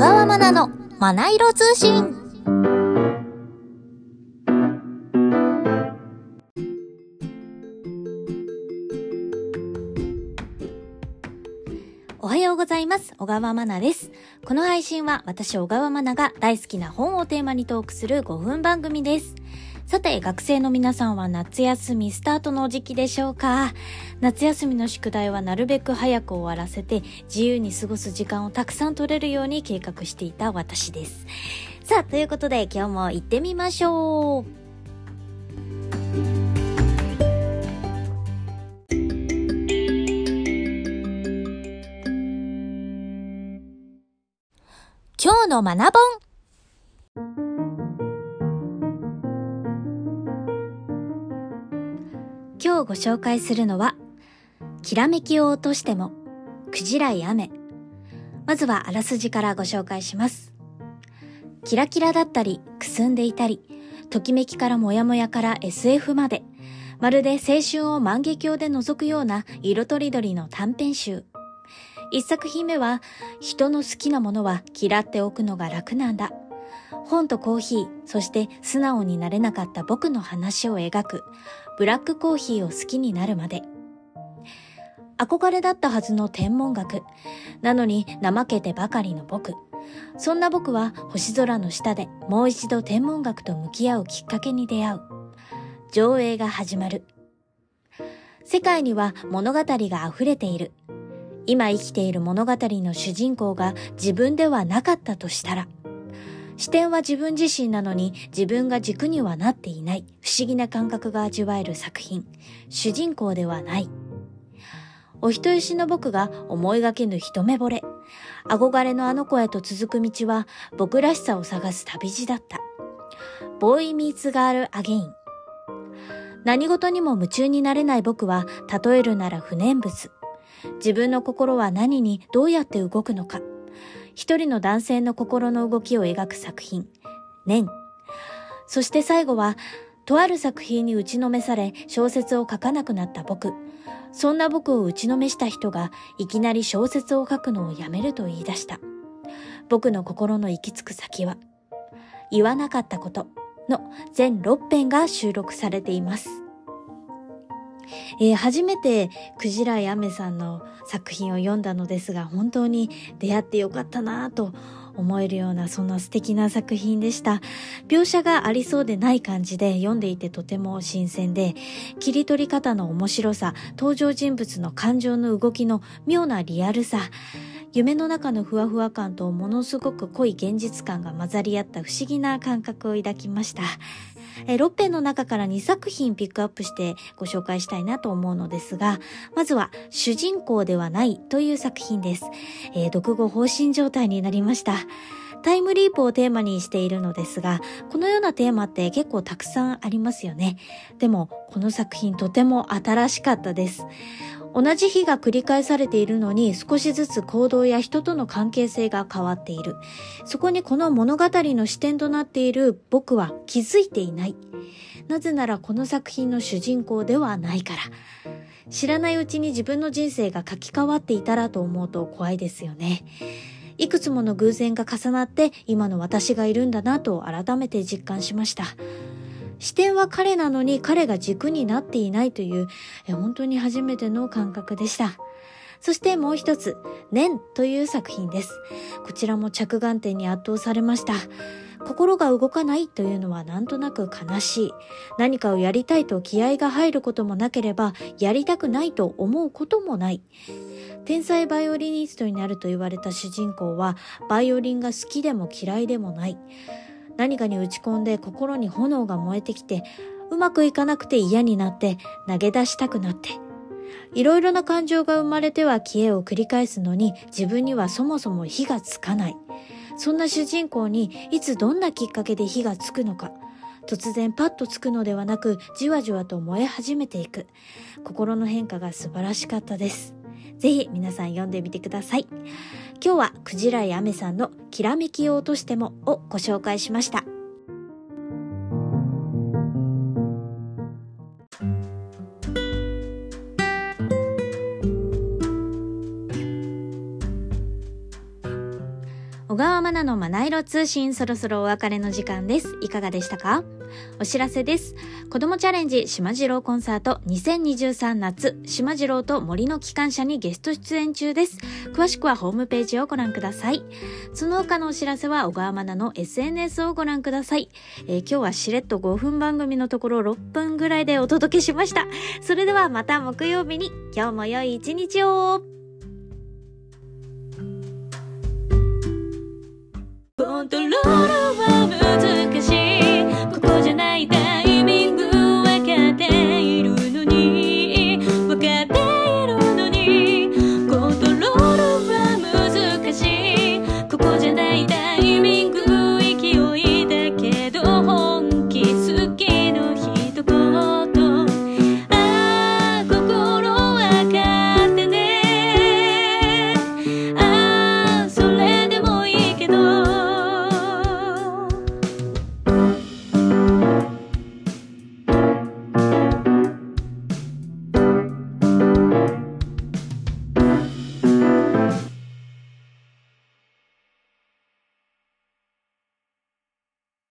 川まなのまな色通信。おはようございます。小川まなです。この配信は私小川まなが大好きな本をテーマにトークする5分番組です。さて、学生の皆さんは夏休みスタートの時期でしょうか？夏休みの宿題はなるべく早く終わらせて自由に過ごす時間をたくさん取れるように計画していた私です。さあ、ということで今日も行ってみましょう。今日の学本今日ご紹介するのは、きらめきを落としても、クジラい雨。まずはあらすじからご紹介します。キラキラだったり、くすんでいたり、ときめきからモヤモヤから SF まで、まるで青春を万華鏡で覗くような色とりどりの短編集。一作品目は、人の好きなものは嫌っておくのが楽なんだ。本とコーヒー、そして素直になれなかった僕の話を描く、ブラックコーヒーを好きになるまで。憧れだったはずの天文学。なのに怠けてばかりの僕。そんな僕は星空の下でもう一度天文学と向き合うきっかけに出会う。上映が始まる。世界には物語が溢れている。今生きている物語の主人公が自分ではなかったとしたら、視点は自分自身なのに自分が軸にはなっていない不思議な感覚が味わえる作品。主人公ではない。お人よしの僕が思いがけぬ一目惚れ。憧れのあの子へと続く道は僕らしさを探す旅路だった。ボーイミーツガールアゲイン。何事にも夢中になれない僕は例えるなら不念仏。自分の心は何にどうやって動くのか。一人の男性の心の動きを描く作品、念。そして最後は、とある作品に打ちのめされ小説を書かなくなった僕。そんな僕を打ちのめした人がいきなり小説を書くのをやめると言い出した。僕の心の行き着く先は、言わなかったことの全6編が収録されています。えー、初めてクジライアメさんの作品を読んだのですが本当に出会ってよかったなぁと思えるようなそんな素敵な作品でした。描写がありそうでない感じで読んでいてとても新鮮で切り取り方の面白さ登場人物の感情の動きの妙なリアルさ夢の中のふわふわ感とものすごく濃い現実感が混ざり合った不思議な感覚を抱きました。え6編の中から2作品ピックアップしてご紹介したいなと思うのですが、まずは、主人公ではないという作品です。えー、読後放心状態になりました。タイムリープをテーマにしているのですが、このようなテーマって結構たくさんありますよね。でも、この作品とても新しかったです。同じ日が繰り返されているのに少しずつ行動や人との関係性が変わっている。そこにこの物語の視点となっている僕は気づいていない。なぜならこの作品の主人公ではないから。知らないうちに自分の人生が書き換わっていたらと思うと怖いですよね。いくつもの偶然が重なって今の私がいるんだなと改めて実感しました。視点は彼なのに彼が軸になっていないという、本当に初めての感覚でした。そしてもう一つ、念という作品です。こちらも着眼点に圧倒されました。心が動かないというのはなんとなく悲しい。何かをやりたいと気合が入ることもなければ、やりたくないと思うこともない。天才バイオリニストになると言われた主人公は、バイオリンが好きでも嫌いでもない。何かに打ち込んで心に炎が燃えてきて、うまくいかなくて嫌になって投げ出したくなって。いろいろな感情が生まれては消えを繰り返すのに自分にはそもそも火がつかない。そんな主人公にいつどんなきっかけで火がつくのか。突然パッとつくのではなくじわじわと燃え始めていく。心の変化が素晴らしかったです。ぜひ皆さん読んでみてください。今日はクジライアメさんのきらめきを落としてもをご紹介しました。小川まなのまな色通信そろそろお別れの時間です。いかがでしたか？お知らせです。子供チャレンジ島次郎コンサート2023夏島次郎と森の機関車にゲスト出演中です。詳しくはホームページをご覧ください。その他のお知らせは小川まなの SNS をご覧ください。えー、今日はしれっと5分番組のところ6分ぐらいでお届けしました。それではまた木曜日に今日も良い一日をコントロール